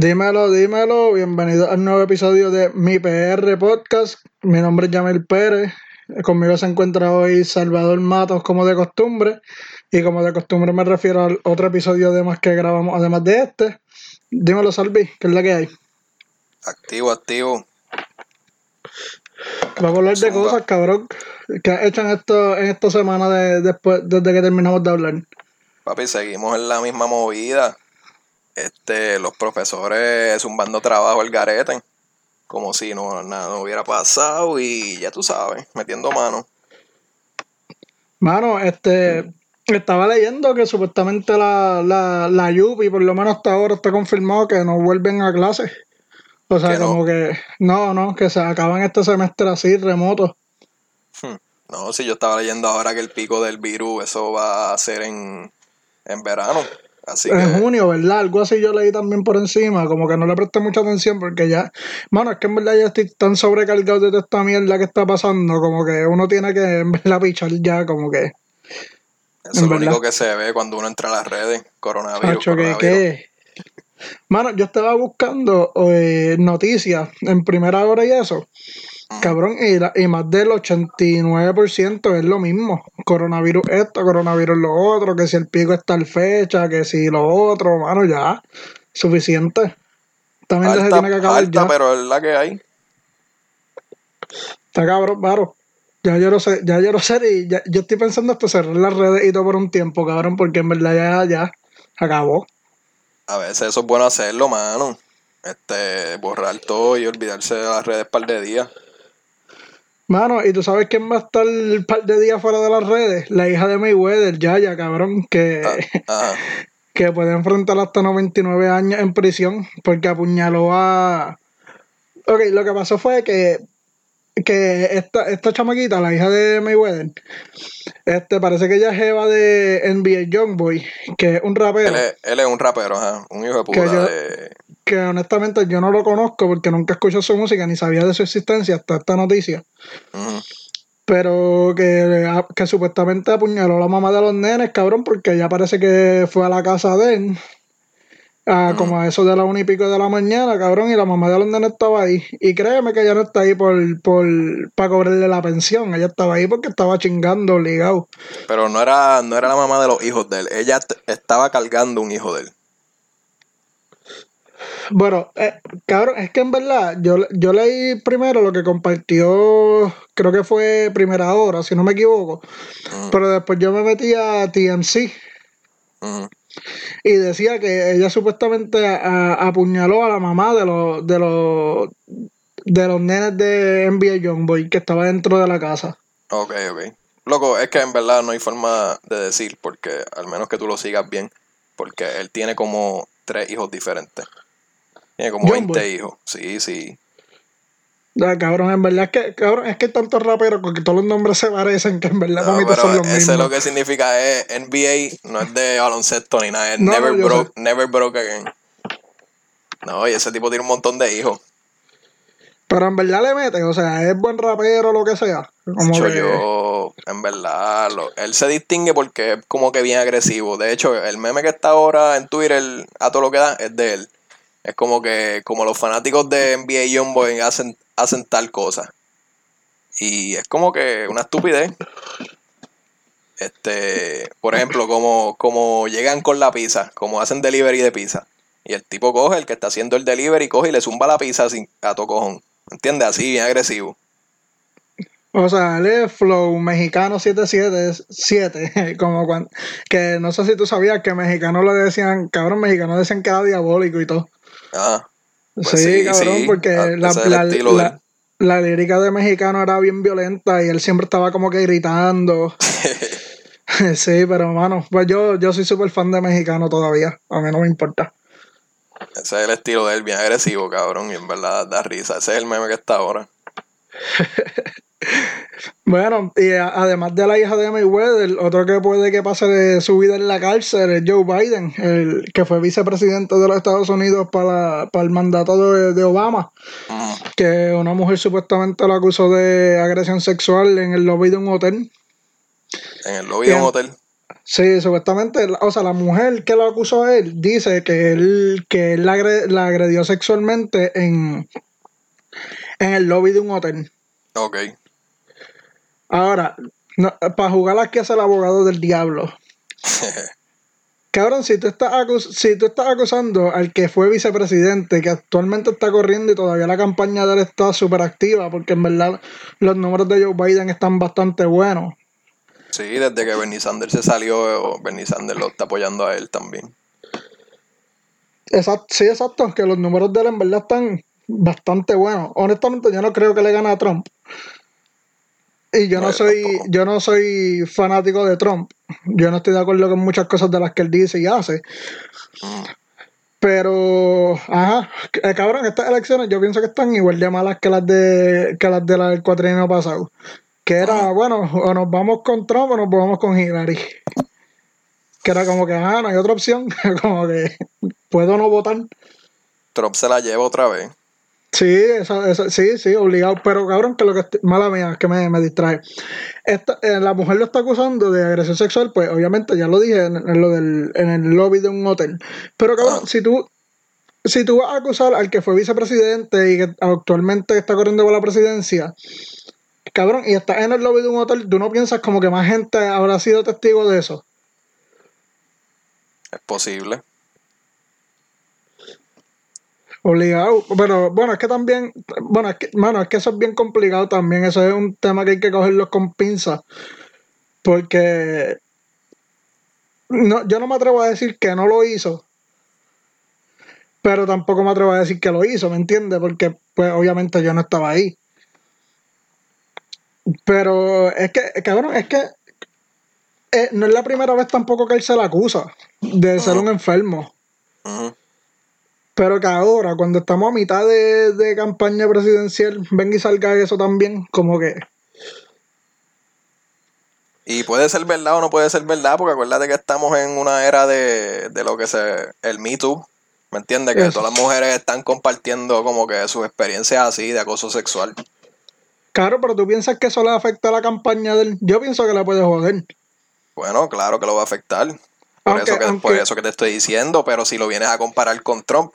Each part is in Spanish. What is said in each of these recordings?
Dímelo, dímelo. Bienvenido al nuevo episodio de Mi PR Podcast. Mi nombre es Yamil Pérez. Conmigo se encuentra hoy Salvador Matos, como de costumbre. Y como de costumbre me refiero al otro episodio de más que grabamos, además de este. Dímelo, Salvi, ¿qué es la que hay? Activo, activo. Vamos a hablar de cosas, cabrón, que has hecho en, esto, en esta semana de, después, desde que terminamos de hablar. Papi, seguimos en la misma movida este, los profesores zumbando trabajo el garete, como si no, nada no hubiera pasado y ya tú sabes, metiendo mano. Mano, este, estaba leyendo que supuestamente la, la, la Yupi, por lo menos hasta ahora, está confirmado que no vuelven a clases. O sea, como que, no, no, que se acaban este semestre así, remoto. Hmm. No, si yo estaba leyendo ahora que el pico del virus, eso va a ser en, en verano en junio, ¿verdad? Algo así yo leí también por encima, como que no le presté mucha atención porque ya, mano, es que en verdad ya estoy tan sobrecargado de toda esta mierda que está pasando, como que uno tiene que en verdad pichar ya, como que... Eso es lo único que se ve cuando uno entra a las redes, coronavirus. coronavirus. Mano, yo estaba buscando eh, noticias en primera hora y eso. Cabrón, y, y más del 89% es lo mismo. Coronavirus esto, coronavirus lo otro, que si el pico está al fecha, que si lo otro, mano, ya. Suficiente. También se tiene que acabar ya. pero es la que hay. Está cabrón, claro. Ya yo no sé, ya yo no sé, y ya, yo estoy pensando hasta cerrar las redes y todo por un tiempo, cabrón, porque en verdad ya, ya acabó. A veces eso es bueno hacerlo, mano. Este, borrar todo y olvidarse de las redes par de días. Mano, ¿y tú sabes quién va a estar un par de días fuera de las redes? La hija de Mayweather, Yaya, cabrón, que, ah, que puede enfrentar hasta 99 años en prisión porque apuñaló a... Ok, lo que pasó fue que, que esta, esta chamaquita, la hija de Mayweather, este, parece que ella es Eva de NBA Youngboy, que es un rapero. Él es, un rapero, ajá, un hijo de puta de que honestamente yo no lo conozco porque nunca escuché su música ni sabía de su existencia hasta esta noticia. Pero que, que, supuestamente apuñaló a la mamá de los nenes, cabrón, porque ya parece que fue a la casa de él. Como a eso de la una y pico de la mañana, cabrón, y la mamá de los nenes estaba ahí. Y créeme que ella no está ahí por, por para cobrarle la pensión. Ella estaba ahí porque estaba chingando obligado. Pero no era, no era la mamá de los hijos de él. Ella estaba cargando un hijo de él. Bueno, eh, cabrón, es que en verdad yo, yo leí primero lo que compartió, creo que fue primera hora, si no me equivoco, pero después yo me metí a TMC y decía que ella supuestamente apuñaló a la mamá de los, de los, de los nenes de NBA Youngboy que estaba dentro de la casa. Ok, ok. Loco, es que en verdad no hay forma de decir, porque al menos que tú lo sigas bien, porque él tiene como tres hijos diferentes. Tiene como 20 hijos. Sí, sí. Ya, cabrón, en verdad es que, cabrón, es que tantos raperos porque todos los nombres se parecen que en verdad no, pero son los ese lo que significa es NBA, no es de baloncesto ni nada, es never, broke, never broke again. No, y ese tipo tiene un montón de hijos. Pero en verdad le meten, o sea, es buen rapero o lo que sea. Como de hecho, yo, en verdad, él se distingue porque es como que bien agresivo. De hecho, el meme que está ahora en Twitter, a todo lo que da, es de él. Es como que, como los fanáticos de NBA Youngboy hacen, hacen tal cosa. Y es como que una estupidez. Este, por ejemplo, como, como llegan con la pizza, como hacen delivery de pizza. Y el tipo coge, el que está haciendo el delivery, coge y le zumba la pizza sin, a tu cojón. ¿Entiendes? Así, bien agresivo. O sea, es Flow Mexicano 777, como cuando, que no sé si tú sabías que mexicano le decían, cabrón, mexicano decían que era diabólico y todo. Ah. Pues sí, cabrón, porque ah, la, la, lírica de mexicano era bien violenta y él siempre estaba como que gritando. sí, pero hermano, pues yo, yo soy súper fan de mexicano todavía. A mí no me importa. Ese es el estilo de él, bien agresivo, cabrón, y en verdad da risa. Ese es el meme que está ahora. Bueno, y además de la hija de Mayweather, otro que puede que pase de su vida en la cárcel es Joe Biden, el que fue vicepresidente de los Estados Unidos para, el mandato de, Obama, que una mujer supuestamente lo acusó de agresión sexual en el lobby de un hotel. ¿En el lobby de un hotel? Sí, supuestamente, o sea, la mujer que lo acusó a él dice que él, que él la, agredió sexualmente en, en el lobby de un hotel. Ok. Ahora, para jugar aquí hace el abogado del diablo. Cabrón, si tú, estás si tú estás acusando al que fue vicepresidente, que actualmente está corriendo y todavía la campaña de él está súper activa, porque en verdad los números de Joe Biden están bastante buenos. Sí, desde que Bernie Sanders se salió, Bernie Sanders lo está apoyando a él también. Exacto, sí, exacto, que los números de él en verdad están bastante buenos. Honestamente, yo no creo que le gane a Trump. Y yo no, soy, yo no soy fanático de Trump. Yo no estoy de acuerdo con muchas cosas de las que él dice y hace. Pero, ajá, eh, cabrón, estas elecciones yo pienso que están igual de malas que las de que las del cuatrienio pasado. Que era, ah. bueno, o nos vamos con Trump o nos vamos con Hillary. Que era como que, ajá, no hay otra opción. como que, ¿puedo no votar? Trump se la lleva otra vez. Sí, eso, sí, sí, obligado. Pero cabrón, que lo que mala mía, que me, me distrae. Esta, eh, la mujer lo está acusando de agresión sexual, pues obviamente ya lo dije en, lo del, en el lobby de un hotel. Pero cabrón, si tú si tú vas a acusar al que fue vicepresidente y que actualmente está corriendo por la presidencia, cabrón, y estás en el lobby de un hotel, tú no piensas como que más gente habrá sido testigo de eso. Es posible. Obligado. Pero bueno, es que también, bueno, es que, es que eso es bien complicado también. Eso es un tema que hay que cogerlo con pinzas. Porque no, yo no me atrevo a decir que no lo hizo. Pero tampoco me atrevo a decir que lo hizo, ¿me entiendes? Porque pues obviamente yo no estaba ahí. Pero es que, cabrón, es que eh, no es la primera vez tampoco que él se la acusa de ser un enfermo. Pero que ahora, cuando estamos a mitad de, campaña presidencial, ven y salga eso también, como que. Y puede ser verdad o no puede ser verdad, porque acuérdate que estamos en una era de, lo que se. el Me Too. ¿Me entiendes? Que todas las mujeres están compartiendo como que sus experiencias así de acoso sexual. Claro, pero tú piensas que eso le afecta a la campaña del. Yo pienso que le puede joder. Bueno, claro que lo va a afectar. Por, eso, que, por eso que te estoy diciendo, pero si lo vienes a comparar con Trump,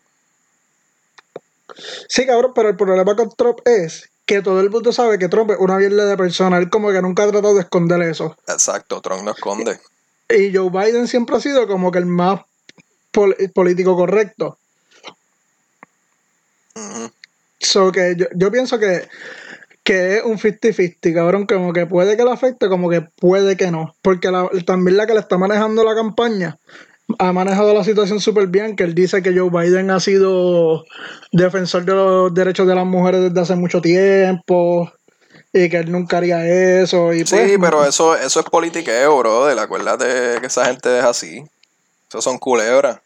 Sí, cabrón, pero el problema con Trump es que todo el mundo sabe que Trump es una mierda de persona. Él como que nunca ha tratado de esconder eso. Exacto, Trump no esconde. Y Joe Biden siempre ha sido como que el más político correcto. So que yo, pienso que, que es un 50-50, cabrón, como que puede que lo afecte, como que puede que no. Porque también la que le está manejando la campaña ha manejado la situación súper bien, que él dice que Joe Biden ha sido defensor de los derechos de las mujeres desde hace mucho tiempo y que él nunca haría eso. Y sí, pues, pero eso, eso es politiqueo, bro. Acuérdate que esa gente es así. Esos son culebras.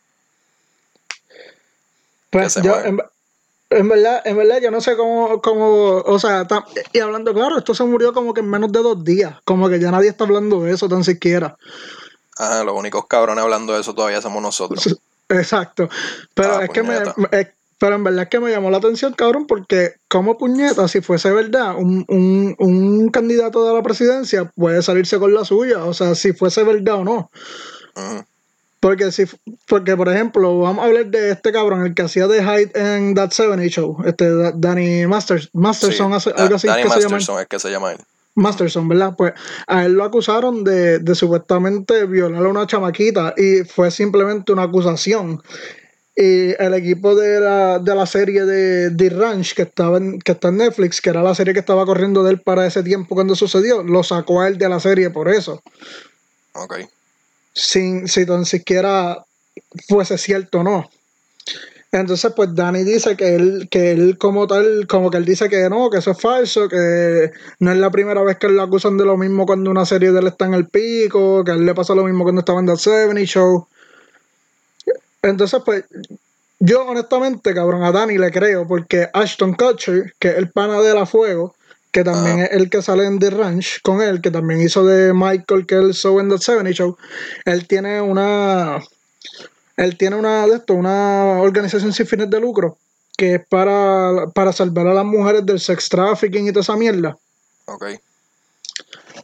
Pues yo, en, verdad, en verdad, yo no sé cómo, cómo o sea, y hablando claro, esto se murió como que en menos de dos días, como que ya nadie está hablando de eso tan siquiera. Ah, los únicos cabrones hablando de eso todavía somos nosotros. Exacto. Pero ah, es que me, pero en verdad es que me llamó la atención, cabrón, porque como puñeta, si fuese verdad, un, un, un candidato de la presidencia puede salirse con la suya, o sea, si fuese verdad o no. Porque si, porque por ejemplo, vamos a hablar de este cabrón, el que hacía de Hyde en That 70 Show, este Danny Masters, Masterson, algo así Danny Masterson es que se llama él. Masterson, ¿verdad? Pues a él lo acusaron de, de supuestamente violar a una chamaquita y fue simplemente una acusación. Y el equipo de la, de la serie de The Ranch, que, estaba en, que está en Netflix, que era la serie que estaba corriendo de él para ese tiempo cuando sucedió, lo sacó a él de la serie por eso. Ok. Sin, si tan siquiera fuese cierto o no. Entonces, pues Dani dice que él, que él como tal, como que él dice que no, que eso es falso, que no es la primera vez que él lo acusan de lo mismo cuando una serie de él está en el pico, que a él le pasó lo mismo cuando estaba en The 70 Show. Entonces, pues, yo honestamente, cabrón, a Dani le creo, porque Ashton Kutcher, que es el pana de la Fuego, que también es el que sale en The Ranch con él, que también hizo de Michael Kelso en The 70 Show, él tiene una él tiene una de esto, una organización sin fines de lucro que es para, para salvar a las mujeres del sex trafficking y toda esa mierda. Ok.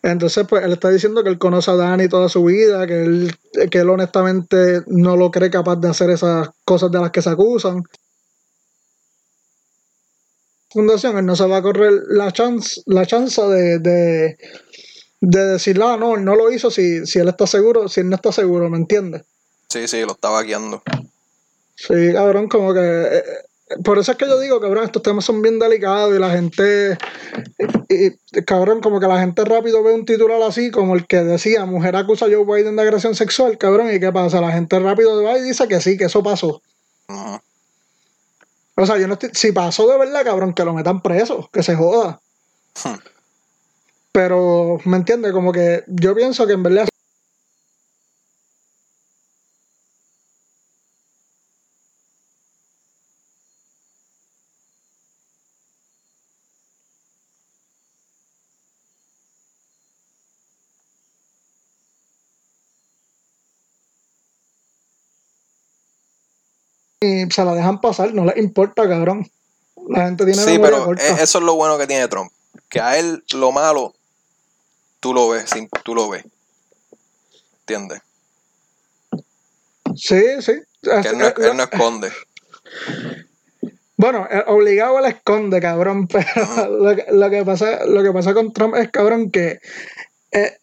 Entonces, pues él está diciendo que él conoce a Dani toda su vida, que él, que él honestamente no lo cree capaz de hacer esas cosas de las que se acusan. Fundación, él no se va a correr la chance, la chance de, de, de decir, ah, no, él no lo hizo si, si él está seguro, si él no está seguro, ¿me entiendes? Sí, sí, lo estaba guiando. Sí, cabrón, como que eh, por eso es que yo digo, cabrón, estos temas son bien delicados y la gente, y, cabrón, como que la gente rápido ve un titular así, como el que decía, mujer acusa a Joe Biden de agresión sexual, cabrón, ¿y qué pasa? La gente rápido va y dice que sí, que eso pasó. O sea, yo no estoy, si pasó de verdad, cabrón, que lo metan preso, que se joda. Hmm. Pero, ¿me entiendes? Como que yo pienso que en verdad se la dejan pasar, no les importa, cabrón. La gente tiene Sí, pero e, eso es lo bueno que tiene Trump. Que a él lo malo, tú lo ves, tú lo ves. ¿Entiendes? Sí, sí. Que él, no, esconde. Bueno, eh, obligado él esconde, cabrón, pero lo, que, lo, que pasa, lo que pasa con Trump es, cabrón, que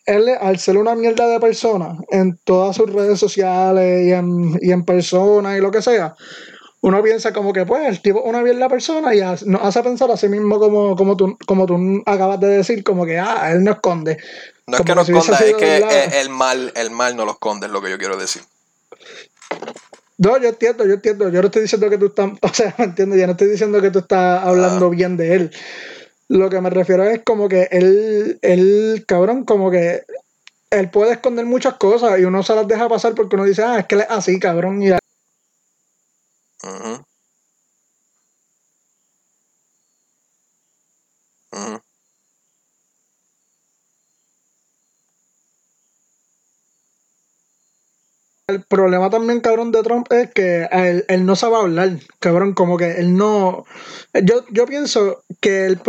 él, al ser una mierda de persona en todas sus redes sociales y en, y en persona y lo que sea, uno piensa como que, pues, el tipo es una mierda persona y nos hace pensar a sí mismo como, como, tú, como tú acabas de decir, como que, ah, él no esconde. No es que no esconda, es que el mal, el mal no lo esconde, es lo que yo quiero decir. No, yo entiendo, yo entiendo. Yo no estoy diciendo que tú estás, o sea, entiendo, ya no estoy diciendo que tú estás hablando ah. bien de él. Lo que me refiero es como que él, él, cabrón, como que él puede esconder muchas cosas y uno se las deja pasar porque uno dice, ah, es que él es así, cabrón. Y el problema también, cabrón, de Trump es que él, no sabe hablar, cabrón, como que él no... Yo, yo pienso que el,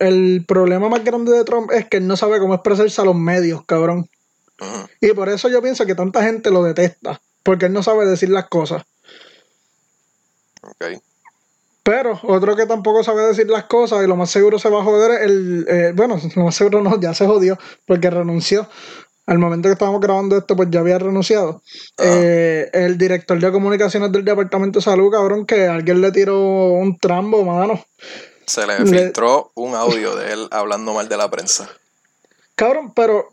el problema más grande de Trump es que él no sabe cómo expresarse a los medios, cabrón. Y por eso yo pienso que tanta gente lo detesta, porque él no sabe decir las cosas. Pero otro que tampoco sabe decir las cosas y lo más seguro se va a joder, el, eh, bueno, lo más seguro no, ya se jodió porque renunció al momento que estábamos grabando esto, pues ya había renunciado. Ah. Eh, el director de comunicaciones del Departamento de Salud, cabrón, que alguien le tiró un trambo, mano. Se le filtró un audio de él hablando mal de la prensa. Cabrón, pero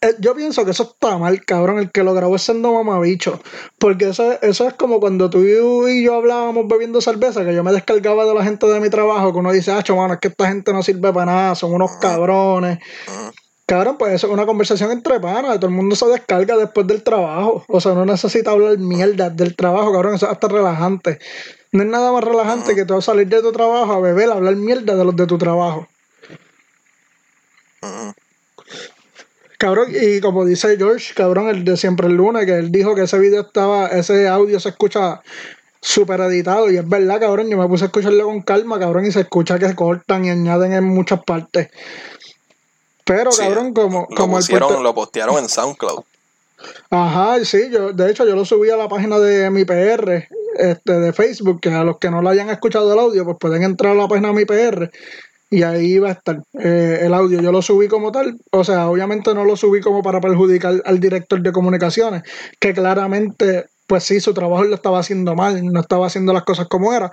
eh, yo pienso que eso está mal, cabrón. El que lo grabó es siendo mamabicho. Porque eso, eso es como cuando tú y yo hablábamos bebiendo cerveza, que yo me descargaba de la gente de mi trabajo, que uno dice, ah, mano, es que esta gente no sirve para nada, son unos cabrones. Cabrón, pues eso es una conversación entre panas. Todo el mundo se descarga después del trabajo. O sea, no necesita hablar mierda del trabajo, cabrón. Eso es hasta relajante. No es nada más relajante que tú salir de tu trabajo a beber, a hablar mierda de los de tu trabajo. Cabrón, y como dice George, cabrón, el de siempre el lunes, que él dijo que ese video estaba, ese audio se escucha súper editado. Y es verdad, cabrón. Yo me puse a escucharlo con calma, cabrón, y se escucha que se cortan y añaden en muchas partes. Pero, cabrón, como, lo como pusieron, Lo postearon en SoundCloud. Ajá, sí, yo, de hecho yo lo subí a la página de mi PR, este, de Facebook, que a los que no lo hayan escuchado el audio, pues pueden entrar a la página de mi PR y ahí va a estar eh, el audio. Yo lo subí como tal, o sea, obviamente no lo subí como para perjudicar al director de comunicaciones, que claramente, pues sí, su trabajo lo estaba haciendo mal, no estaba haciendo las cosas como era.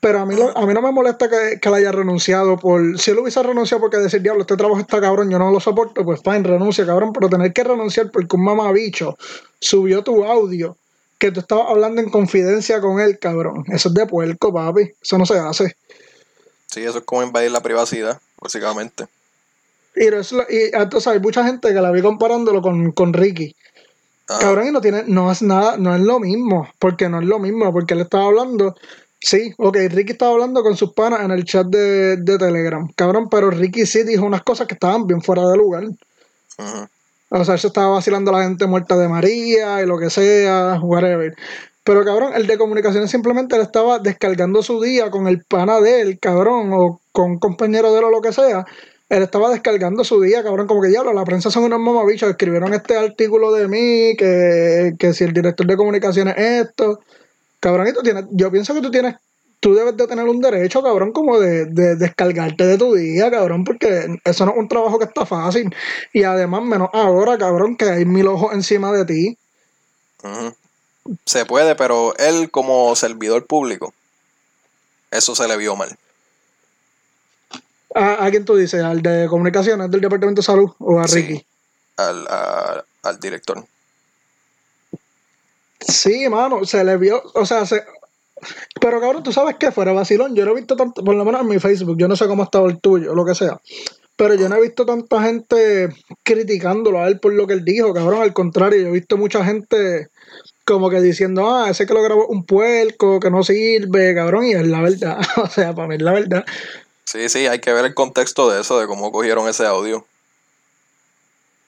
Pero a mí, a mí no me molesta que, que él haya renunciado por. Si él hubiese renunciado porque decir, diablo, este trabajo está cabrón, yo no lo soporto, pues fine, renuncia, cabrón. Pero tener que renunciar porque un mamabicho subió tu audio que tú estabas hablando en confidencia con él, cabrón. Eso es de puerco, papi. Eso no se hace. Sí, eso es como invadir la privacidad, básicamente. Y, eso, y entonces hay mucha gente que la vi comparándolo con, con Ricky. Cabrón, y no tiene, no es nada, no es lo mismo, porque no es lo mismo, porque él estaba hablando Sí, ok, Ricky estaba hablando con sus panas en el chat de, Telegram. Cabrón, pero Ricky sí dijo unas cosas que estaban bien fuera de lugar. O sea, él se estaba vacilando a la gente muerta de María y lo que sea, whatever. Pero cabrón, el de comunicaciones simplemente le estaba descargando su día con el pana de él, cabrón, o con un compañero de él o lo que sea. Él estaba descargando su día, cabrón, como que diablo, la prensa son unos mamabichos, escribieron este artículo de mí, que, que si el director de comunicaciones es esto, cabrón, y tú tienes, yo pienso que tú tienes tú debes de tener un derecho, cabrón, como de, de, descargarte de tu día, cabrón, porque eso no es un trabajo que está fácil. Y además, menos ahora, cabrón, que hay mil ojos encima de ti. Se puede, pero él como servidor público, eso se le vio mal. ¿A, quién tú dices? ¿Al de comunicaciones del Departamento de Salud o a Ricky? Al, al director. Sí, mano, se le vio, o sea, se, pero cabrón, tú sabes que fuera vacilón, yo no he visto tanto, por lo menos en mi Facebook, yo no sé cómo ha estado el tuyo, lo que sea. Pero yo no he visto tanta gente criticándolo a él por lo que él dijo, cabrón. Al contrario, yo he visto mucha gente como que diciendo, ah, ese que lo grabó un puerco, que no sirve, cabrón, y es la verdad. o sea, para mí es la verdad. Sí, sí, hay que ver el contexto de eso, de cómo cogieron ese audio.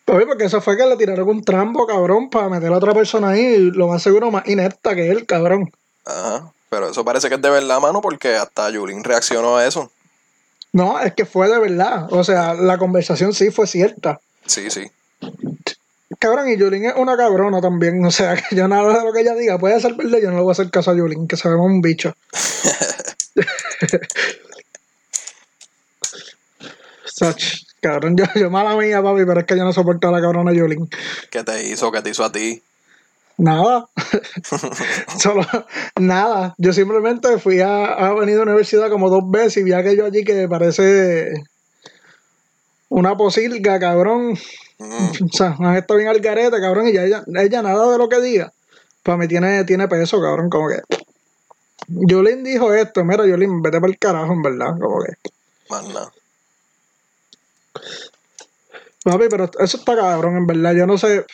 Pues, porque eso fue que le tiraron un trampo, cabrón, para meter a otra persona ahí, lo más seguro más inepta que él, cabrón. Ajá. Pero eso parece que es de verdad, mano, porque hasta Yulín reaccionó a eso. No, es que fue de verdad. O sea, la conversación sí fue cierta. Sí, sí. Cabrón, y Yulín es una cabrona también. O sea, que yo nada de lo que ella diga puede ser verdad, yo no le voy a hacer caso a Yulín, que sabemos un bicho. Such, cabrón, yo, yo mala mía, papi, pero es que yo no soporto a la cabrona Yulín. ¿Qué te hizo? ¿Qué te hizo a ti? Nada. Solo nada. Yo simplemente fui a, a Avenida Universidad como dos veces y vi aquello allí que parece una posilga, cabrón. Mm. O sea, esto bien al garete, cabrón, y ya ella, ella nada de lo que diga. Para mí tiene, tiene peso, cabrón, como que. Yolín dijo esto, mira, Yolín, vete para el carajo, en verdad, como que. Más nada. Papi, pero eso está cabrón, en verdad. Yo no sé.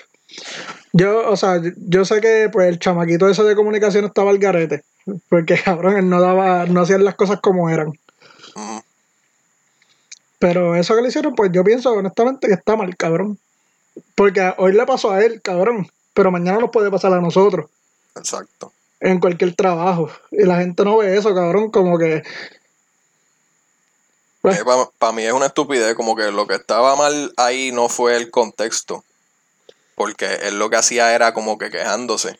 Yo, o sea, yo sé que pues el chamaquito ese de comunicación estaba al garete. Porque cabrón, él no daba, no hacían las cosas como eran. Pero eso que le hicieron, pues yo pienso honestamente que está mal, cabrón. Porque hoy le pasó a él, cabrón. Pero mañana nos puede pasar a nosotros. Exacto. En cualquier trabajo. Y la gente no ve eso, cabrón, como que. Pues, eh, Para mí es una estupidez, como que lo que estaba mal ahí no fue el contexto porque él lo que hacía era como que quejándose.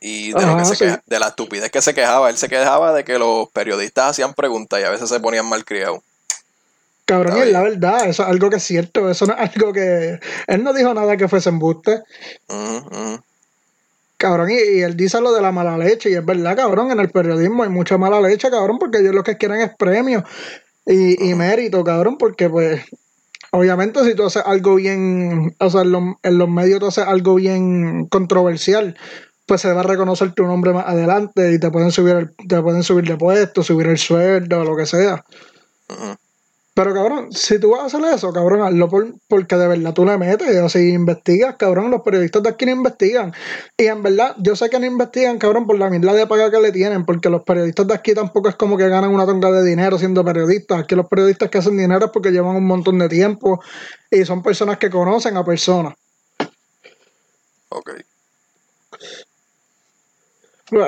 Y de, lo que se de la estupidez que se quejaba, él se quejaba de que los periodistas hacían preguntas y a veces se ponían mal criados. Cabrón, y la verdad, eso es algo que es cierto, eso no es algo que... Él no dijo nada que fuese embuste. Cabrón, y, y, él dice lo de la mala leche, y es verdad, cabrón, en el periodismo hay mucha mala leche, cabrón, porque ellos lo que quieren es premio y, y mérito, cabrón, porque pues Obviamente, si tú haces algo bien, o sea, en los, medios tú haces algo bien controversial, pues se va a reconocer tu nombre más adelante y te pueden subir, te pueden subir de puesto, subir el sueldo, lo que sea. Pero cabrón, si tú vas a hacer eso, cabrón, hazlo por, porque de verdad tú le metes, si investigas, cabrón, los periodistas de aquí no investigan. Y en verdad, yo sé que no investigan, cabrón, por la misma de paga que le tienen, porque los periodistas de aquí tampoco es como que ganan una tonga de dinero siendo periodistas. Aquí los periodistas que hacen dinero es porque llevan un montón de tiempo y son personas que conocen a personas. Ok.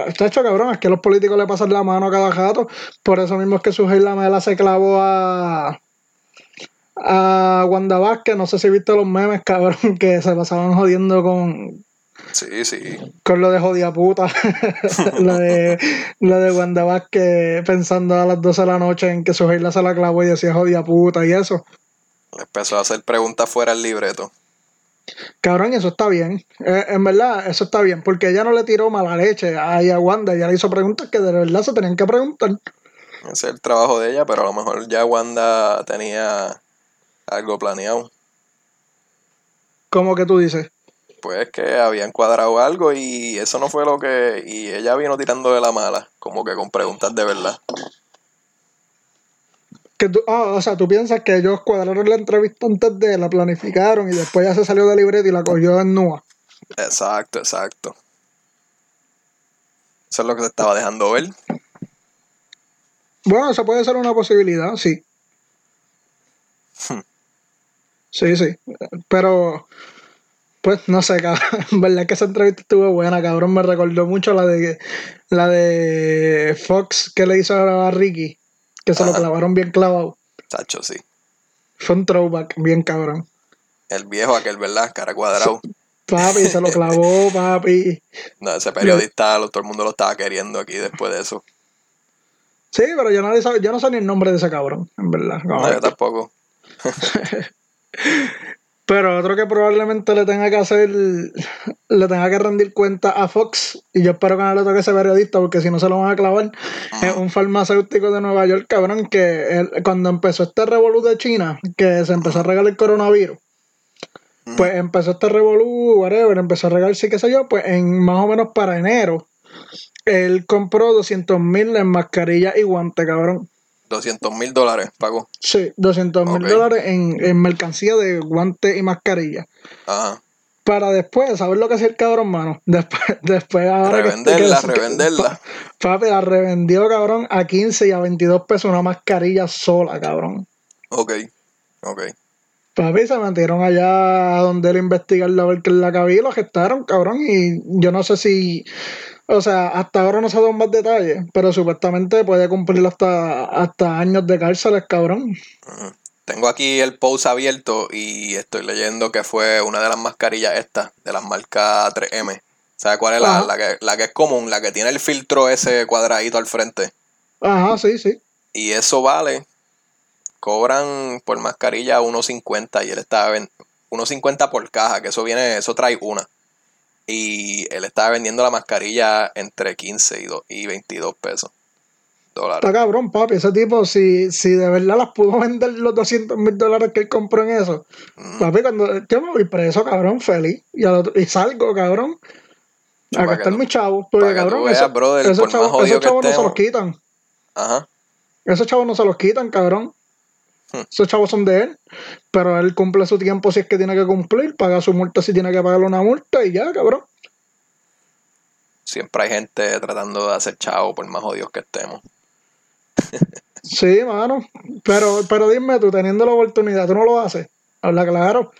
Está hecho cabrón, es que los políticos le pasan la mano a cada jato. Por eso mismo es que su la Mela se clavó a. a Wanda Vázquez. No sé si viste los memes, cabrón, que se pasaban jodiendo con. Sí, sí. Con lo de jodida puta. lo, de, lo de Wanda Vázquez pensando a las 12 de la noche en que su se la clavó y decía jodida puta y eso. Empezó a hacer preguntas fuera del libreto. Cabrón, eso está bien. Eh, en verdad, eso está bien. Porque ella no le tiró mala leche a, a Wanda. Ella le hizo preguntas que de verdad se tenían que preguntar. Ese es el trabajo de ella, pero a lo mejor ya Wanda tenía algo planeado. ¿Cómo que tú dices? Pues que habían cuadrado algo y eso no fue lo que. Y ella vino tirando de la mala, como que con preguntas de verdad. Que tú, ah, o sea, tú piensas que ellos cuadraron la entrevista antes de la planificaron y después ya se salió de libreta y la cogió en NUA. Exacto, exacto. Eso es lo que se estaba dejando ver. Bueno, eso puede ser una posibilidad, sí. Hmm. Sí, sí. Pero, pues no sé, cabrón. verdad que esa entrevista estuvo buena, cabrón. Me recordó mucho la de la de Fox que le hizo a Ricky que se lo clavaron bien clavado. Tacho, sí. Fue un throwback bien cabrón. El viejo aquel, ¿verdad? Cara cuadrado. Papi, se lo clavó, papi. No, ese periodista, todo el mundo lo estaba queriendo aquí después de eso. Sí, pero yo no, yo no sé ni el nombre de ese cabrón, en verdad. No, yo tampoco. pero otro que probablemente le tenga que hacer, le tenga que rendir cuenta a Fox, y yo espero que no le toque ese periodista, porque si no se lo van a clavar, es un farmacéutico de Nueva York, cabrón, que cuando empezó este revolú de China, que se empezó a regalar el coronavirus, pues empezó este revolú, whatever, empezó a regalarse, qué sé yo, pues en más o menos para enero, él compró 200 mil en mascarilla y guante, cabrón. 200 mil dólares pagó. Sí, 200 mil dólares en, en, mercancía de guante y mascarilla. Ajá. Para después, ¿sabes lo que hacía el cabrón, mano? Después, después ahora revenderla, revenderla. Papi, la revendió, cabrón, a 15 y a 22 pesos una mascarilla sola, cabrón. Ok, ok. Papi, se metieron allá donde él investigarlo a ver qué la cabía y lo gestaron, cabrón. Y yo no sé si o sea, hasta ahora no se ha dado más detalles, pero supuestamente puede cumplir hasta, hasta años de cárcel, cabrón. Tengo aquí el post abierto y estoy leyendo que fue una de las mascarillas estas, de las marcas 3M. ¿Sabes cuál es la, la, que, la que es común? La que tiene el filtro ese cuadradito al frente. Ajá, sí, sí. Y eso vale. Cobran por mascarilla 1.50 y él estaba 1.50 por caja, que eso viene, eso trae una. Y él estaba vendiendo la mascarilla entre 15 y, y 22 pesos. Dólares. Está cabrón, papi. Ese tipo, si, si de verdad las pudo vender los 200 mil dólares que él compró en eso, mm. papi, cuando yo me voy preso, cabrón, feliz. Y, y salgo, cabrón. A gastar mis chavos. Porque, cabrón, esos chavos, esos chavos no se los quitan. Ajá. Esos chavos no se los quitan, cabrón. Esos chavos son de él, pero él cumple su tiempo si es que tiene que cumplir, paga su multa si tiene que pagarle una multa y ya, cabrón. Siempre hay gente tratando de hacer chavo por más odios que estemos. sí, mano. Pero, pero dime tú, teniendo la oportunidad, ¿tú no lo haces? Habla claro.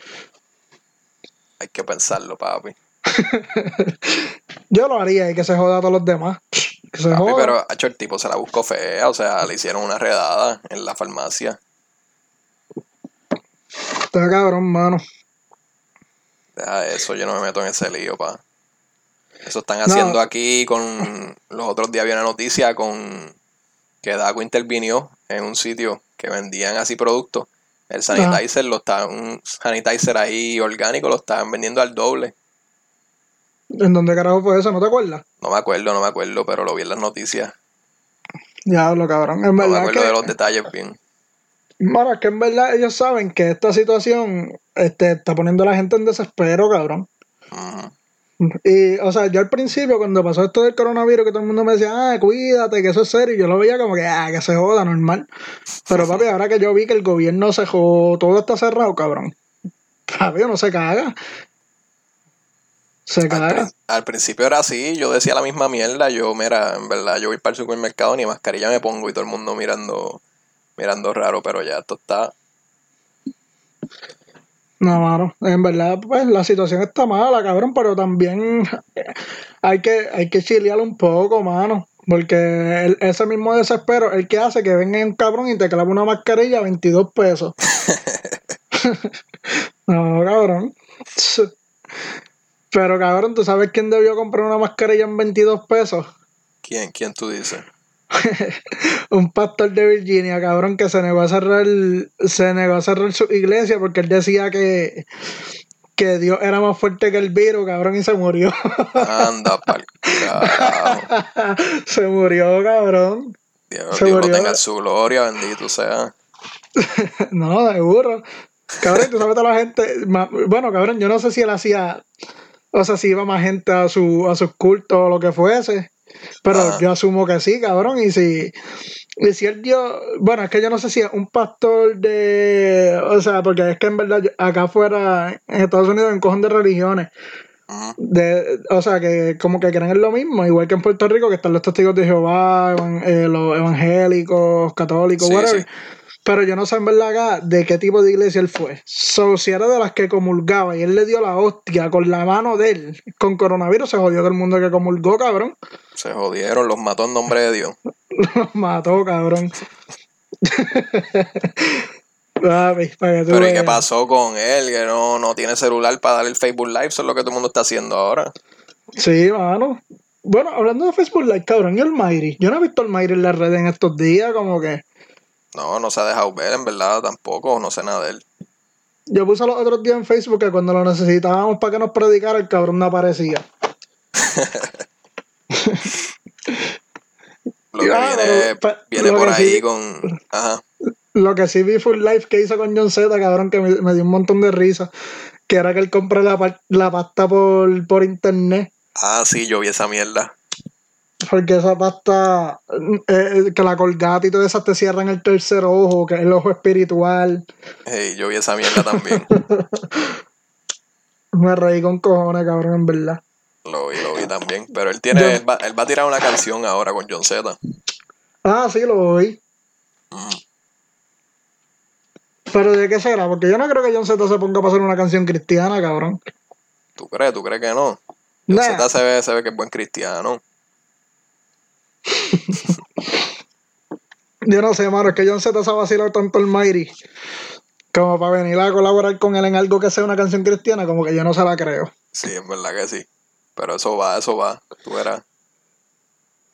Hay que pensarlo, papi. Yo lo haría y que se joda a todos los demás. Que se papi, pero hecho el tipo se la buscó fea, o sea, le hicieron una redada en la farmacia. Está cabrón, mano. Deja eso, yo no me meto en ese lío, pa. Eso están haciendo aquí con. Los otros días había una noticia con. Que Daco intervinió en un sitio que vendían así productos. El sanitizer lo estaban. Un sanitizer ahí orgánico lo estaban vendiendo al doble. ¿En dónde carajo fue eso? ¿No te acuerdas? No me acuerdo, no me acuerdo, pero lo vi en las noticias. Ya, lo cabrón. En no me acuerdo de los detalles bien. Bueno, es que en verdad ellos saben que esta situación este, está poniendo a la gente en desespero, cabrón. Y, o sea, yo al principio, cuando pasó esto del coronavirus, que todo el mundo me decía, ah, cuídate, que eso es serio, yo lo veía como que, ah, que se joda, normal. Pero, papi, ahora que yo vi que el gobierno se jodó, todo está cerrado, cabrón. Papi, no se caga. Se caga. Al, principio era así, yo decía la misma mierda, yo, mira, en verdad, yo voy para el supermercado, ni mascarilla me pongo y todo el mundo mirando mirando raro, pero ya esto está. No, mano, en verdad, pues la situación está mala, cabrón, pero también hay que, hay que chilear un poco, mano. Porque ese mismo desespero, el que hace que venga un cabrón y te clave una mascarilla a 22 pesos. no, cabrón. Pero cabrón, ¿tú sabes quién debió comprar una mascarilla en 22 pesos? ¿Quién? ¿Quién tú dices? un pastor de Virginia, cabrón, que se negó a cerrar se negó a cerrar su iglesia porque él decía que que Dios era más fuerte que el virus, cabrón, y se murió. Anda, pal Se murió, cabrón. Dios, se Dios tenga su gloria, bendito sea. no, seguro. Cabrón, tú sabes toda la gente. Bueno, cabrón, yo no sé si él hacía. O sea, si iba más gente a su, a sus cultos o lo que fuese. Pero yo asumo que sí, cabrón. Y si, y si él dio. Bueno, es que yo no sé si es un pastor de. O sea, porque es que en verdad acá afuera, en Estados Unidos, en cojón de religiones. De, o sea, que como que creen en lo mismo, igual que en Puerto Rico, que están los testigos de Jehová, eh, los evangélicos, católicos, whatever. Pero yo no sé en verdad acá de qué tipo de iglesia él fue. So, si era de las que comulgaba y él le dio la hostia con la mano de él, con coronavirus, se jodió todo el mundo que comulgó, cabrón. Se jodieron, los mató en nombre de Dios. los mató, cabrón. Pero ¿y qué pasó con él? Que no, no tiene celular para dar el Facebook Live, eso es lo que todo el mundo está haciendo ahora. Sí, mano. Bueno, hablando de Facebook Live, cabrón, y el Mayri. Yo no he visto el Mayri en las redes en estos días, como que. No, no se ha dejado ver, en verdad, tampoco, no sé nada de él. Yo puse los otros días en Facebook que cuando lo necesitábamos para que nos predicara, el cabrón no aparecía. lo que viene, viene por ahí con. Ajá. Lo que sí vi Full Life que hizo con John Z, cabrón, que me, dio un montón de risa. Que era que él compró la, la pasta por, por internet. Ah, sí, yo vi esa mierda. Porque esa pasta, eh, que la colgata y todas esas te cierran el tercer ojo, que es el ojo espiritual. Hey, yo vi esa mierda también. Me reí con cojones, cabrón, en verdad. Lo vi, lo vi también. Pero él tiene, él, va, a tirar una canción ahora con John Z. Ah, sí, lo vi. Pero ¿de qué será? Porque yo no creo que John Z se ponga a pasar una canción cristiana, cabrón. ¿Tú crees? ¿Tú crees que no? John Z se ve, se ve que es buen cristiano. yo no sé, mano, es que John Z se ha vacilado tanto el Mighty como para venir a colaborar con él en algo que sea una canción cristiana, como que yo no se la creo. Sí, es verdad que sí. Pero eso va, eso va. Tú verás.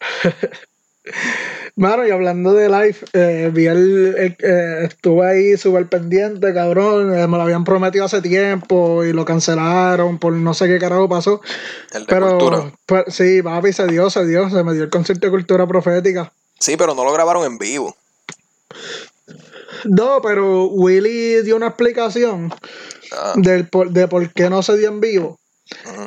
Mano, y hablando de live, eh, vi el, eh, estuve ahí súper pendiente, cabrón. Eh, me lo habían prometido hace tiempo y lo cancelaron por no sé qué carajo pasó. El de pero, cultura. Pues, sí, papi, se dio, se dio, se me dio el concierto de cultura profética. Sí, pero no lo grabaron en vivo. No, pero Willy dio una explicación ah. del, de por qué no se dio en vivo.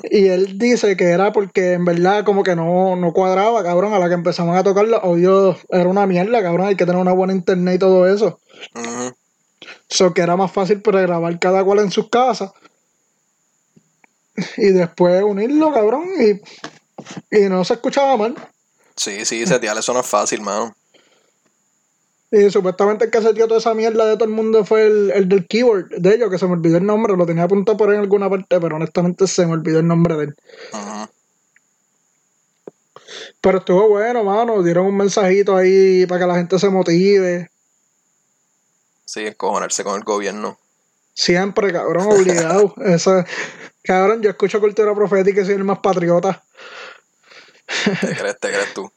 Y él dice que era porque en verdad como que no, no cuadraba, cabrón, a la que empezamos a tocarlo, obvio, era una mierda, cabrón, hay que tener una buena internet y todo eso. Uh que era más fácil para grabar cada cual en sus casas y después unirlo, cabrón, y, y no se escuchaba mal. Sí, sí, setear eso no es fácil, mano. Y supuestamente el que se dio toda esa mierda de todo el mundo fue el, del keyboard de ellos, que se me olvidó el nombre, lo tenía apuntado por ahí en alguna parte, pero honestamente se me olvidó el nombre de él. Pero estuvo bueno, mano. Dieron un mensajito ahí para que la gente se motive. Sí, encojonarse con el gobierno. Siempre, cabrón, obligado. Eso, cabrón, yo escucho cultura profética y soy el más patriota. ¿Te crees, te crees tú?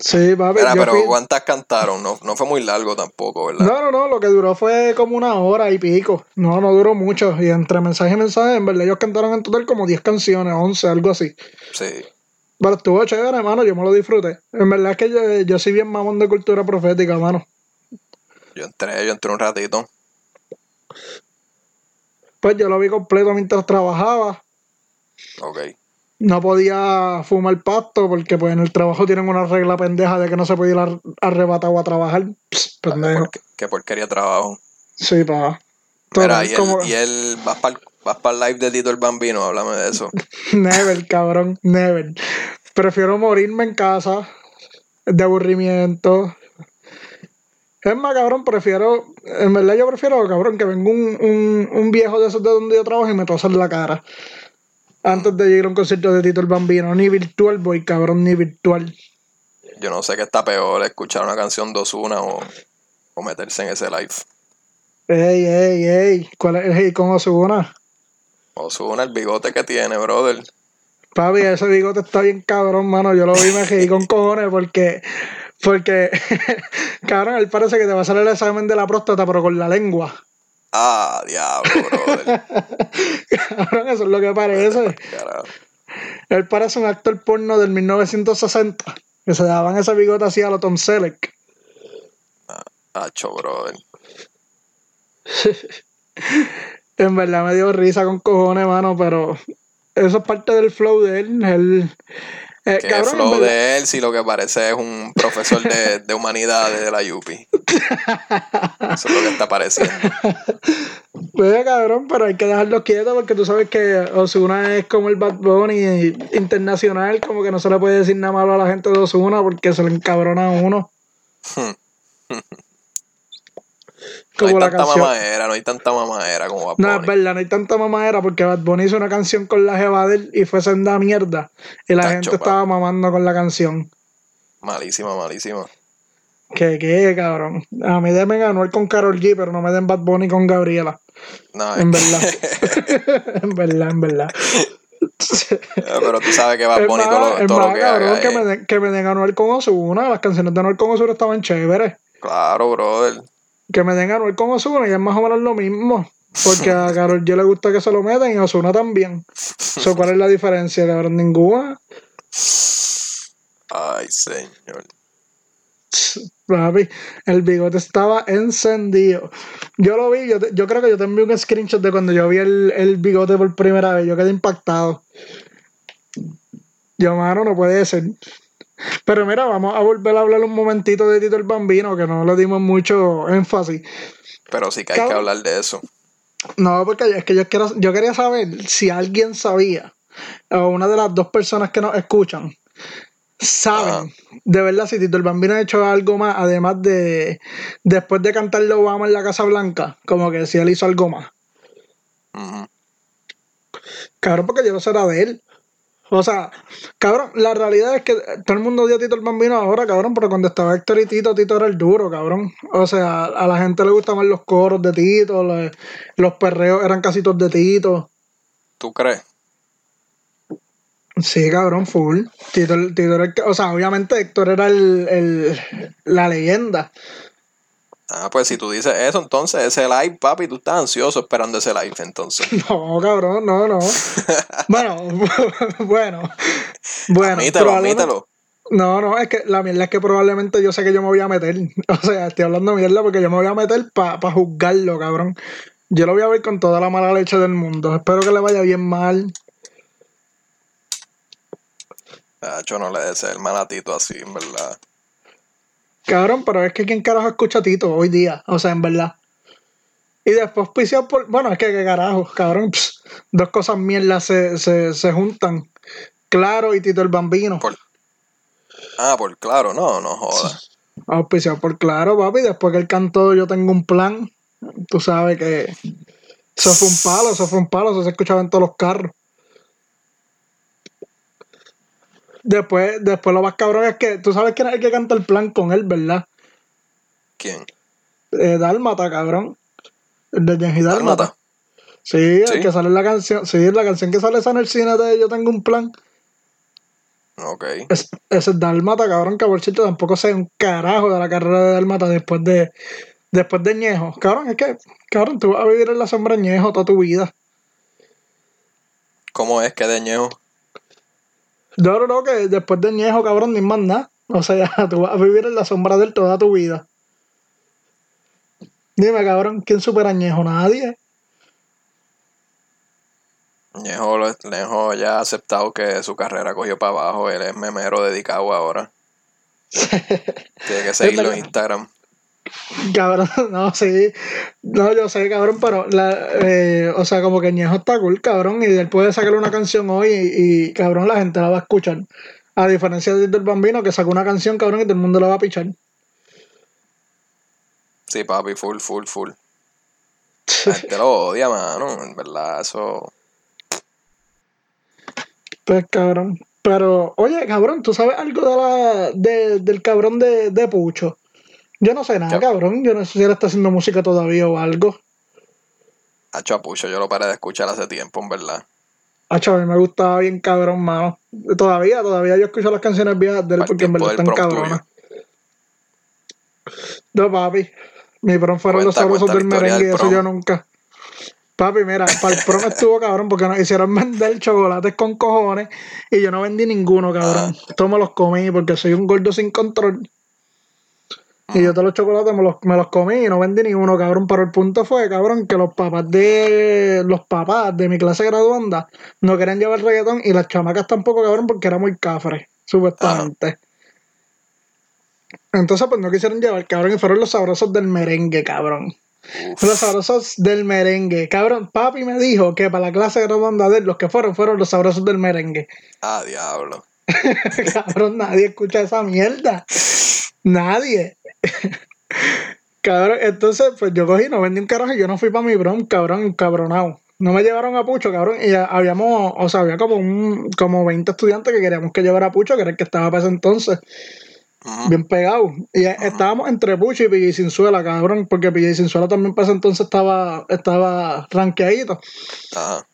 Sí, papi. pero ¿cuántas cantaron? No, no fue muy largo tampoco, ¿verdad? No, no, no, lo que duró fue como una hora y pico. No, no duró mucho. Y entre mensaje y mensaje, en verdad, ellos cantaron en total como 10 canciones, 11, algo así. Sí. Pero estuvo chévere, hermano, yo me lo disfruté. En verdad es que yo, yo soy bien mamón de cultura profética, hermano. Yo entré, yo entré un ratito. Pues yo lo vi completo mientras trabajaba. Ok no podía fumar pasto porque pues en el trabajo tienen una regla pendeja de que no se puede ir arrebatado a trabajar. Ah, ¿Qué, porquería trabajo? Sí, pa. Mira, y, y él, vas para vas el live de Tito el Bambino, háblame de eso. never, cabrón, never. Prefiero morirme en casa de aburrimiento. Es más, cabrón, prefiero, en verdad yo prefiero, cabrón, que venga un, un, un viejo de esos de donde yo trabajo y me tose en la cara antes de ir a un concierto de Tito el Bambino. Ni virtual, voy, cabrón, ni virtual. Yo no sé qué está peor, escuchar una canción dos una o, o meterse en ese live. Ey, ey, ey. ¿Cuál es el con Osuna? Osuna, el bigote que tiene, brother. Papi, ese bigote está bien cabrón, mano. Yo lo vi me reí con cojones porque. Porque, cabrón, él parece que te va a hacer el examen de la próstata, pero con la lengua. Ah, diablo, brother. Cabrón, eso es lo que parece. Él parece un actor porno del 1960. Que se daban ese bigote así a lo Tom Selleck. Ah, hacho, brother. en verdad me dio risa con cojones, mano, pero eso es parte del flow de él. Él, eh, que el flow de él si lo que parece es un profesor de, de humanidades de la Yupi. Eso es lo que está pareciendo. Pues cabrón, pero hay que dejarlo quieto porque tú sabes que Osuna es como el Bad Bunny internacional, como que no se le puede decir nada malo a la gente de Osuna porque se le encabrona a uno. no hay tanta mamadera, no hay tanta mamadera como Bad Bunny. No, es verdad, no hay tanta mamadera porque Bad Bunny hizo una canción con la jeva de y fue senda mierda. Y la gente estaba mamando con la canción. Malísima, malísima. Que qué, cabrón. A mí denme Anuel con Carol G, pero no me den Bad Bunny con Gabriela. No, en verdad. en verdad, en verdad. pero tú sabes que Bad Bunny todo, lo, todo lo que cabrón, que, me den, que me den Anuel con Ozuna. Las canciones de Anuel con Ozuna estaban chéveres. Claro, brother. Que me den Anuel con Ozuna y es más o menos lo mismo. Porque a Carol G le gusta que se lo metan y a Ozuna también. ¿Cuál es la diferencia? Cabrón, ninguna. Ay, señor. Papi, el bigote estaba encendido. Yo lo vi, yo, yo creo que yo te envié un screenshot de cuando yo vi el, el, bigote por primera vez. Yo quedé impactado. Yo, mano, no puede ser. Pero mira, vamos a volver a hablar un momentito de Tito el Bambino, que no le dimos mucho énfasis. Pero sí que hay que hablar de eso. No, porque es que yo, quiero, yo quería saber si alguien sabía, o una de las dos personas que nos escuchan, saben de verdad si Tito el Bambino ha hecho algo más, además de después de cantarle Obama en la Casa Blanca, como que si él hizo algo más. Claro, porque yo no será de él. O sea, cabrón, la realidad es que todo el mundo odia a Tito el Bambino ahora, cabrón, pero cuando estaba Héctor y Tito, Tito era el duro, cabrón. O sea, a la gente le gustaban los coros de Tito, los perreos eran casi todos de Tito. ¿Tú crees? Sí, cabrón, full. Tito, Tito era el o sea, obviamente Héctor era el, el, la leyenda. Ah, pues si tú dices eso, entonces ese live, papi, tú estás ansioso esperando ese live, entonces. No, cabrón, no, no. bueno, bueno, bueno. Admítelo, admítelo. No, no, es que la mierda es que probablemente yo sé que yo me voy a meter. O sea, estoy hablando mierda porque yo me voy a meter para pa juzgarlo, cabrón. Yo lo voy a ver con toda la mala leche del mundo. Espero que le vaya bien mal. Ah, yo no le deseo el malatito así, en verdad. Cabrón, pero es que quién carajo escucha a Tito hoy día, o sea, en verdad. Y después pisión por. Bueno, es que qué carajo, cabrón. dos cosas mierdas se, se, se, juntan. Claro y Tito el Bambino. Ah, por claro, no, no jodas. Auspiciado por claro, papi. Después que él cantó Yo tengo un plan, tú sabes que. Eso fue un palo, eso fue un palo, eso se escuchaba en todos los carros. Después, después lo más cabrón es que tú sabes quién es el que canta el plan con él, ¿verdad? ¿Quién? Eh, Dálmata, cabrón. El de Genji Dálmata. Sí, el que sale la canción. Sí, la canción que sale esa en el cine de Yo tengo un plan. Ok. Es, ese es Dálmata, cabrón, que por cierto tampoco sé un carajo de la carrera de Dálmata después de después de Ñejo. Cabrón, es que, cabrón, tú vas a vivir en la sombra de Ñejo toda tu vida. ¿Cómo es que de Ñejo? Yo creo que después de Ñejo, cabrón, ni más nada. O sea, tú vas a vivir en la sombra de él toda tu vida. Dime, cabrón, ¿quién supera a Ñejo? Nadie. Ñejo, Ñejo ya ha aceptado que su carrera cogió para abajo. Él es memero dedicado ahora. Tiene que seguirlo en Instagram. Cabrón, no, sí. No, yo sé, cabrón, pero la, eh, o sea, como que Ñejo está cool, cabrón, y él puede sacarle una canción hoy y, cabrón, la gente la va a escuchar. A diferencia del Bambino que sacó una canción, cabrón, y todo el mundo la va a pichar. Sí, papi, full, full, full. La gente lo odia, mano, en verdad, eso. Pues cabrón. Pero, oye, cabrón, ¿tú sabes algo de la, de, del cabrón de, de Pucho? Yo no sé nada, cabrón. Yo no sé si él está haciendo música todavía o algo. A Chapucho, yo lo paré de escuchar hace tiempo, en verdad. A a mí me gustaba bien cabrón, mano. Todavía, todavía yo escucho las canciones viejas de él porque en verdad están cabronas. No, papi. Mi prom fueron los sabrosos del merengue y eso yo nunca. Papi, mira, para el prom estuvo cabrón porque nos hicieron vender chocolates con cojones y yo no vendí ninguno, cabrón. Ah. Todos me los comí porque soy un gordo sin control. Y yo todos los chocolates me los, me los comí y no vendí ni uno, cabrón. Pero el punto fue, cabrón, que los papás de los papás de mi clase graduanda no querían llevar reggaetón y las chamacas tampoco, cabrón, porque era muy cafre, supuestamente. Entonces, pues no quisieron llevar, cabrón, y fueron los sabrosos del merengue, cabrón. Los sabrosos del merengue. Cabrón, papi me dijo que para la clase graduanda de él, los que fueron, fueron los sabrosos del merengue. Ah, diablo. cabrón, nadie escucha esa mierda. Nadie. cabrón, entonces, pues yo cogí, no vendí un carajo y yo no fui para mi bron, cabrón, cabronado. No me llevaron a Pucho, cabrón, y habíamos, o sea, había como un, como 20 estudiantes que queríamos que llevara a Pucho, que era el que estaba para ese entonces. bien pegado. Y estábamos entre Pucho y PJ Sinzuela, cabrón, porque PJ Sinzuela también para entonces estaba, estaba rankeadito. Ajá.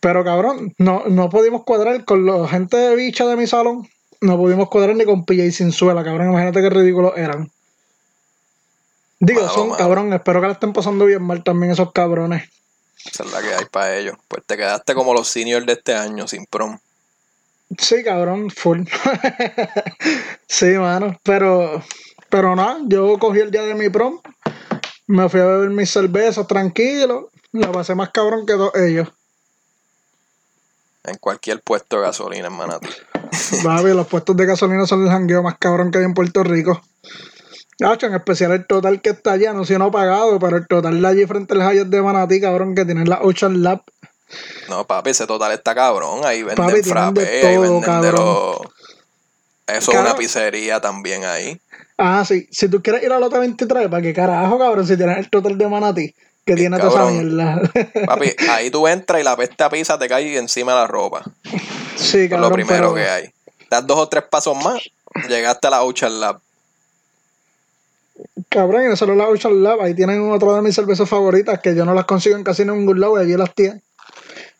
Pero cabrón, no, no pudimos cuadrar con la gente de bicha de mi salón. No pudimos cuadrar ni con PJ Sinzuela, cabrón. Imagínate qué ridículos eran. Digo, son cabrón. Espero que le estén pasando bien mal también esos cabrones. Esa es la que hay para ellos. Pues te quedaste como los seniors de este año, sin prom. Sí, cabrón, full. sí, mano. Pero, pero nada, yo cogí el día de mi prom. Me fui a beber mis cervezas tranquilo. La pasé más cabrón que todos ellos. En cualquier puesto de gasolina en Babi, los puestos de gasolina son el jangueo más cabrón que hay en Puerto Rico. en especial el total que está allá, no sé si no pagado, pero el total de allí frente al Hayat de Manatí, cabrón, que tiene la Ocean Lab. No, papi, ese total está cabrón. Ahí venden frappé, ahí venden de los... Eso es una pizzería también ahí. Ah, sí. Si tú quieres ir a la Lota 23, ¿para qué carajo, cabrón? Si tienes el total de Manatí que tiene toda esa mierda. Papi, ahí tú entras y la peste a pizza te cae encima de la ropa. Sí, cabrón. lo primero que hay. Das dos o tres pasos más, llegaste a la Ocean Lab. Cabrón, y no solo la Ocean Lab, ahí tienen otra de mis cervezas favoritas que yo no las consigo en casi ningún lado y allí las tienen.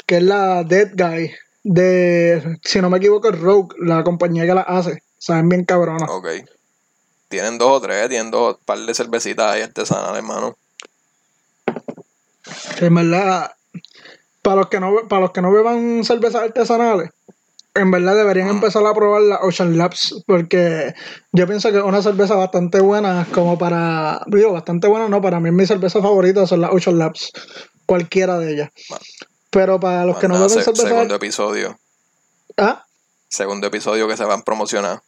Que es la Dead Guy de, si no me equivoco, Rogue, la compañía que la hace. Saben bien cabronas. Ok. Tienen dos o tres, tienen dos par de cervecitas ahí artesanales, hermano. En verdad, para los que no, para los que no beban cervezas artesanales, en verdad deberían empezar a probar la Ocean Labs, porque yo pienso que es una cerveza bastante buena, como para, digo, bastante buena, no, para mí mi cerveza favorita son las Ocean Labs, cualquiera de ellas. Pero para los que no beben cerveza... Segundo episodio. ¿Ah? Segundo episodio que se van a promocionar.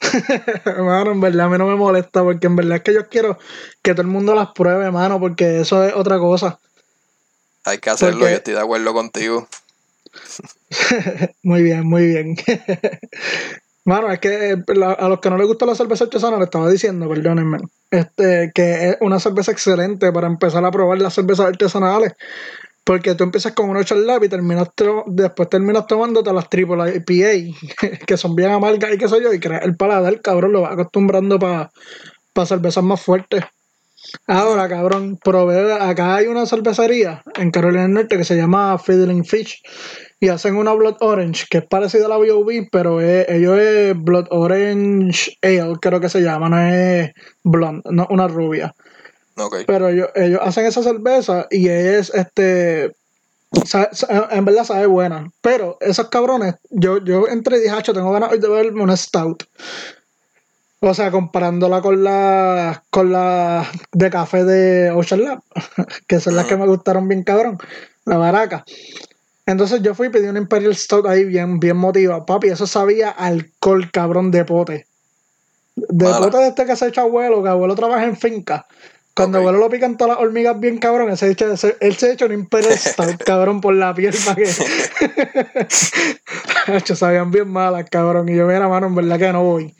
Mano, en verdad a mí no me molesta, porque en verdad es que yo quiero que todo el mundo las pruebe, mano, porque eso es otra cosa. Hay que hacerlo, y estoy de acuerdo contigo. muy bien, muy bien. Mano, es que eh, a los que no les gusta la cerveza artesanal, le estaba diciendo, perdónenme, este, que es una cerveza excelente para empezar a probar las cervezas artesanales. Porque tú empiezas con una charla y terminas después terminas tomándote las triple IPA, que son bien amargas y qué sé yo, y crees el paladar, cabrón, lo vas acostumbrando para cervezas más fuertes. Ahora, cabrón, probé, acá hay una cervecería en Carolina del Norte que se llama Fiddling Fish y hacen una Blood Orange que es parecida a la B.O.B., pero ellos es Blood Orange Ale, creo que se llama, no es blonde, no una rubia. Okay. Pero ellos, ellos hacen esa cerveza y es este en verdad sabe buena. Pero esos cabrones, yo, yo entre y dije, tengo ganas de verme una stout. O sea, comparándola con la con la de café de Ocean Lab, que son las que me gustaron bien cabrón, la baraca. Entonces yo fui y pedí un Imperial Stout ahí bien, bien motivado. Papi, eso sabía alcohol, cabrón, de pote. De pote de este que se echa abuelo, que abuelo trabaja en finca. Cuando abuelo lo pican todas las hormigas bien cabrón, él se echa, él se echa un Imperial Stout, cabrón, por la piel para que. sabían bien malas, cabrón. Y yo, mira, mano, en verdad que no voy.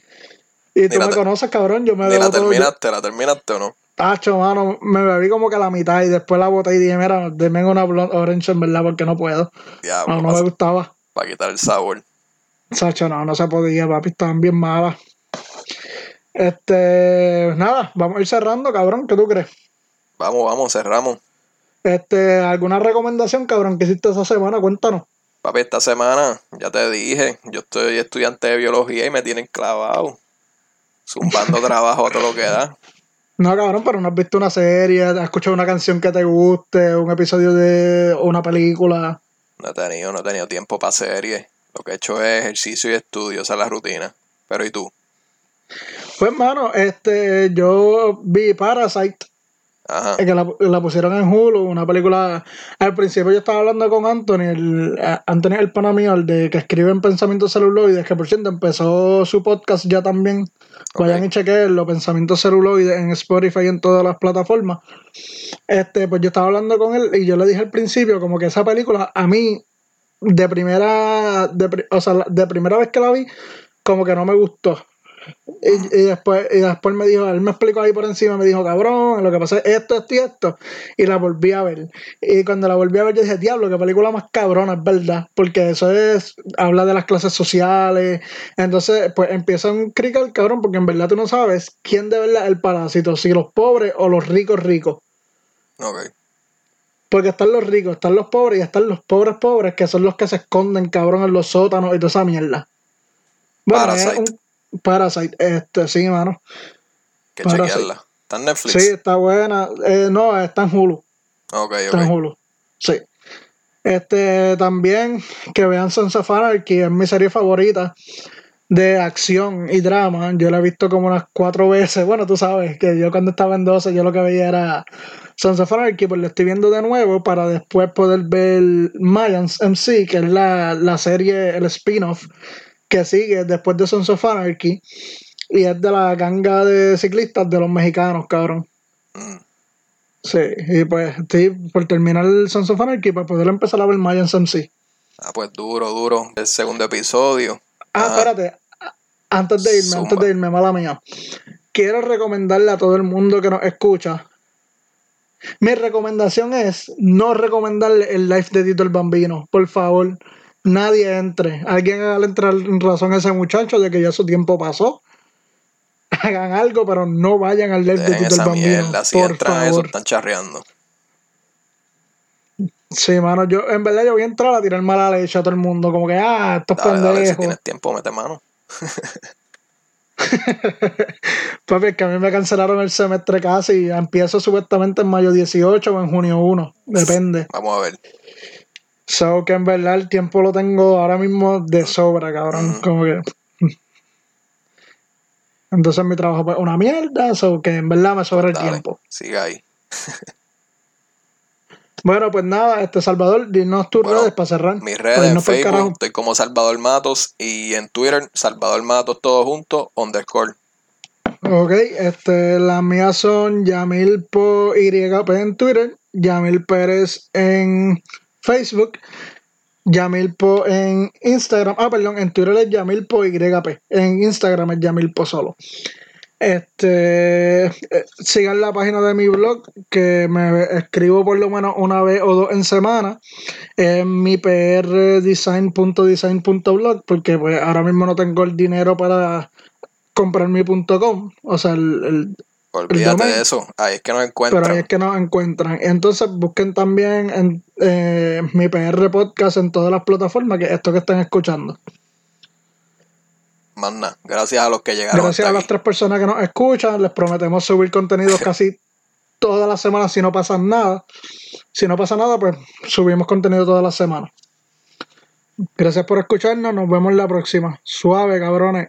Y tú me conoces, cabrón, yo me bebo la terminaste, ¿La terminaste o no? Tacho, mano, me bebí como que la mitad y después la boté y dije, mira, denme una blonde orange en verdad porque no puedo. no, no me gustaba. Para quitar el sabor. Sacho, no, no se podía, papi, estaban bien malas. Este, nada, vamos a ir cerrando, cabrón, ¿qué tú crees? Vamos, vamos, cerramos. Este, ¿alguna recomendación, cabrón, que hiciste esa semana? Cuéntanos. Papi, esta semana, ya te dije, yo estoy estudiante de biología y me tienen clavado zumbando trabajo a todo lo que da. No, cabrón, pero no has visto una serie, has escuchado una canción que te guste, un episodio de una película. No he tenido, no he tenido tiempo para series. Lo que he hecho es ejercicio y estudio, esa es la rutina. Pero ¿y tú? Pues, mano, este, yo vi Parasite. Ajá. Que la, pusieron en Hulu, una película. Al principio yo estaba hablando con Anthony, el, Anthony el pana mío, el de que escribe en Pensamientos Celuloides, que por cierto empezó su podcast ya también. Vayan y chequen los Pensamientos Celuloides en Spotify y en todas las plataformas. Este, pues yo estaba hablando con él y yo le dije al principio, como que esa película, a mí, de primera, de, o sea, de primera vez que la vi, como que no me gustó Y, después, y después me dijo, él me explicó ahí por encima, me dijo, cabrón, lo que pasa es esto, esto y esto. Y la volví a ver. Y cuando la volví a ver, yo dije, diablo, qué película más cabrona, es verdad. Porque eso es, habla de las clases sociales. Entonces, pues empieza un crical, cabrón, porque en verdad tú no sabes quién de verdad es el parásito, si los pobres o los ricos ricos. Ok. Porque están los ricos, están los pobres y están los pobres pobres, que son los que se esconden, cabrón, en los sótanos y toda esa mierda. Bueno, Parasite. Parasite, este, sí, mano. Que chequearla. ¿Está en Netflix? Sí, está buena. Eh, no, está en Hulu. Ok, Está en Hulu. Sí. Este, también que vean Sons of Anarchy, es mi serie favorita de acción y drama. Yo la he visto como unas cuatro veces. Bueno, tú sabes que yo cuando estaba en 12 yo lo que veía era Sons of Anarchy, pues lo estoy viendo de nuevo para después poder ver Mayans MC, que es la, la serie, el spin-off que sigue después de Sons of Anarchy y es de la ganga de ciclistas de los mexicanos, cabrón. Mm. Sí, y pues estoy por terminar el Sons of Anarchy para poder empezar a ver Mayans MC. Ah, pues duro, duro. El segundo episodio. Ah, espérate. Antes de irme, antes de irme, mala mía. Quiero recomendarle a todo el mundo que nos escucha. Mi recomendación es no recomendarle el live de Tito el Bambino, por favor nadie entre. Alguien haga entrar en razón a ese muchacho de que ya su tiempo pasó. Hagan algo, pero no vayan al live de Tito el Bambino. por favor. Eso, están charreando. Sí, mano, yo en verdad yo voy a entrar a tirar mala leche a todo el mundo, como que, ah, estos dale, pendejos. si tienes tiempo, mete mano. Papi, es que a mí me cancelaron el semestre casi. Empiezo supuestamente en mayo 18 o en junio 1, depende. Vamos a ver. So que en verdad el tiempo lo tengo ahora mismo de sobra, cabrón. Como que. Entonces mi trabajo es una mierda, so que en verdad me sobra el tiempo. Sigue ahí. bueno, pues nada, este Salvador, dinos tus redes para cerrar. Mis redes en Facebook, estoy como Salvador Matos y en Twitter, Salvador Matos todo junto, underscore. Ok, este, las mías son Yamil por YP en Twitter, Yamil Pérez en Facebook, Yamilpo en Instagram, ah, perdón, en Twitter es Yamilpo YP, en Instagram es Yamilpo solo. Este, eh, sigan la página de mi blog, que me escribo por lo menos una vez o dos en semana, en mi prdesign.design.blog, porque pues ahora mismo no tengo el dinero para comprar mi .com, o sea, el Olvídate de eso, ahí es que nos encuentran. Pero ahí es que nos encuentran. Entonces busquen también en eh, mi PR podcast en todas las plataformas, que esto que están escuchando. Manda, gracias a los que llegaron. Gracias a las tres personas que nos escuchan, les prometemos subir contenido casi todas las semanas si no pasa nada. Si no pasa nada, pues subimos contenido todas las semanas. Gracias por escucharnos, nos vemos la próxima. Suave, cabrones.